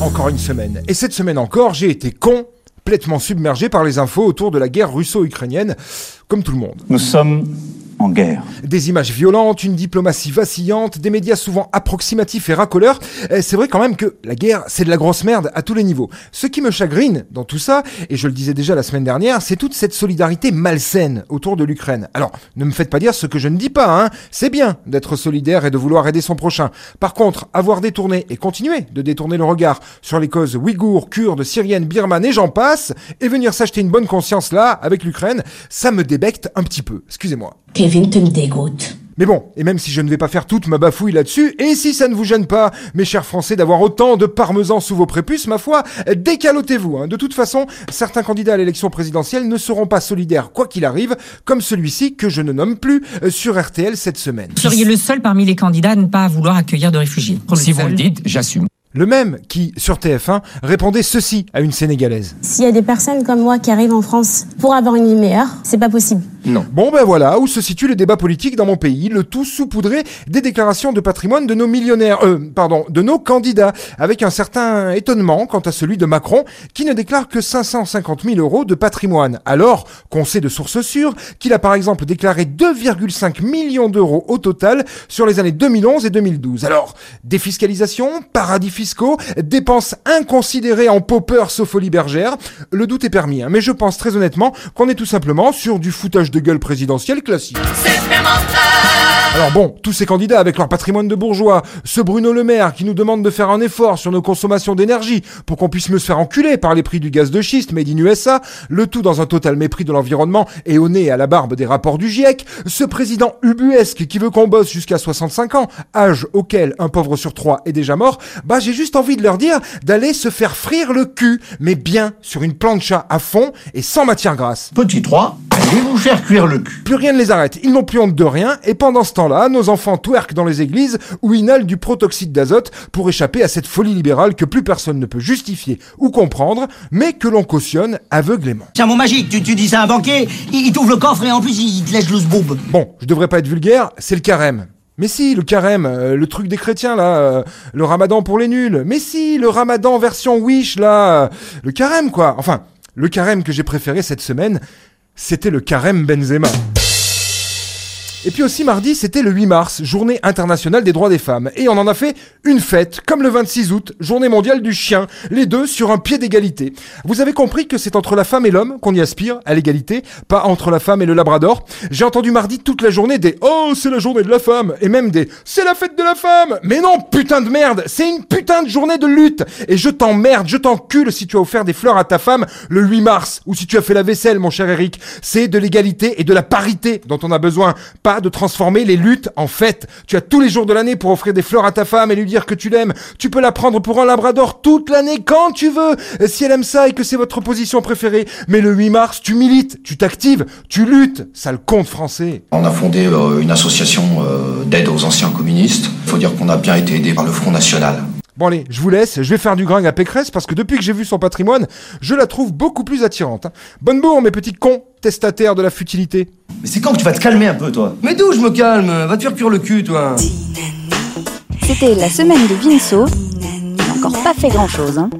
encore une semaine. Et cette semaine encore, j'ai été complètement submergé par les infos autour de la guerre russo-ukrainienne, comme tout le monde. Nous sommes en guerre. Des images violentes, une diplomatie vacillante, des médias souvent approximatifs et racoleurs. Eh, C'est vrai quand même que la guerre, c'est de la grosse merde à tous les niveaux. Ce qui me chagrine dans tout ça, et je le disais déjà la semaine dernière, c'est toute cette solidarité malsaine autour de l'Ukraine. Alors, ne me faites pas dire ce que je ne dis pas, hein. C'est bien d'être solidaire et de vouloir aider son prochain. Par contre, avoir détourné et continuer de détourner le regard sur les causes ouïghours, kurdes, syriennes, birmanes et j'en passe, et venir s'acheter une bonne conscience là, avec l'Ukraine, ça me débecte un petit peu. Excusez-moi. Kevin, tu me dégoûtes. Mais bon, et même si je ne vais pas faire toute ma bafouille là-dessus, et si ça ne vous gêne pas, mes chers Français, d'avoir autant de parmesan sous vos prépuces, ma foi, décalotez-vous. Hein. De toute façon, certains candidats à l'élection présidentielle ne seront pas solidaires quoi qu'il arrive, comme celui-ci que je ne nomme plus euh, sur RTL cette semaine. Vous seriez le seul parmi les candidats à ne pas vouloir accueillir de réfugiés. Si vous le dites, j'assume. Le même qui, sur TF1, répondait ceci à une Sénégalaise. S'il y a des personnes comme moi qui arrivent en France pour avoir une vie meilleure, c'est pas possible. Bon ben voilà où se situe le débat politique dans mon pays, le tout saupoudré des déclarations de patrimoine de nos millionnaires, euh, pardon, de nos candidats, avec un certain étonnement quant à celui de Macron, qui ne déclare que 550 000 euros de patrimoine, alors qu'on sait de sources sûres qu'il a par exemple déclaré 2,5 millions d'euros au total sur les années 2011 et 2012. Alors, défiscalisation, paradis fiscaux, dépenses inconsidérées en paupers sauf folie bergère, le doute est permis, hein, mais je pense très honnêtement qu'on est tout simplement sur du foutage de gueule présidentiel classique. Alors bon, tous ces candidats avec leur patrimoine de bourgeois, ce Bruno Le Maire qui nous demande de faire un effort sur nos consommations d'énergie pour qu'on puisse mieux se faire enculer par les prix du gaz de schiste made in USA, le tout dans un total mépris de l'environnement et au nez et à la barbe des rapports du GIEC, ce président ubuesque qui veut qu'on bosse jusqu'à 65 ans, âge auquel un pauvre sur trois est déjà mort, bah j'ai juste envie de leur dire d'aller se faire frire le cul, mais bien sur une plancha à fond et sans matière grasse. Petit 3, allez vous faire cuire le cul. Plus rien ne les arrête, ils n'ont plus honte de rien, et pendant ce temps-là, nos enfants twerkent dans les églises ou inhalent du protoxyde d'azote pour échapper à cette folie libérale que plus personne ne peut justifier ou comprendre, mais que l'on cautionne aveuglément. C'est un mot magique, tu, tu dis ça à un banquier, il, il t'ouvre le coffre et en plus il te lèche loose boob. Bon, je devrais pas être vulgaire, c'est le carême. Mais si, le carême, euh, le truc des chrétiens là, euh, le ramadan pour les nuls. Mais si, le ramadan version Wish là, euh, le carême quoi. Enfin, le carême que j'ai préféré cette semaine, c'était le carême Benzema. Et puis aussi mardi, c'était le 8 mars, journée internationale des droits des femmes. Et on en a fait une fête, comme le 26 août, journée mondiale du chien, les deux sur un pied d'égalité. Vous avez compris que c'est entre la femme et l'homme qu'on y aspire, à l'égalité, pas entre la femme et le labrador. J'ai entendu mardi toute la journée des « Oh, c'est la journée de la femme !» et même des « C'est la fête de la femme !» Mais non, putain de merde, c'est une putain de journée de lutte Et je t'emmerde, je t'encule si tu as offert des fleurs à ta femme le 8 mars, ou si tu as fait la vaisselle, mon cher Eric. C'est de l'égalité et de la parité dont on a besoin, pas de transformer les luttes en fêtes. Tu as tous les jours de l'année pour offrir des fleurs à ta femme et lui dire que tu l'aimes. Tu peux la prendre pour un labrador toute l'année quand tu veux, si elle aime ça et que c'est votre position préférée. Mais le 8 mars, tu milites, tu t'actives, tu luttes. Ça le compte français. On a fondé euh, une association euh, d'aide aux anciens communistes. Faut dire qu'on a bien été aidé par le Front National. Bon allez, je vous laisse, je vais faire du gringue à Pécresse parce que depuis que j'ai vu son patrimoine, je la trouve beaucoup plus attirante. hein. Bonne bourre mes petits cons, testataires de la futilité. Mais c'est quand que tu vas te calmer un peu toi Mais d'où je me calme Va te faire cuire le cul toi C'était la semaine de Vinceau. Il n'a encore pas fait grand chose. Hein.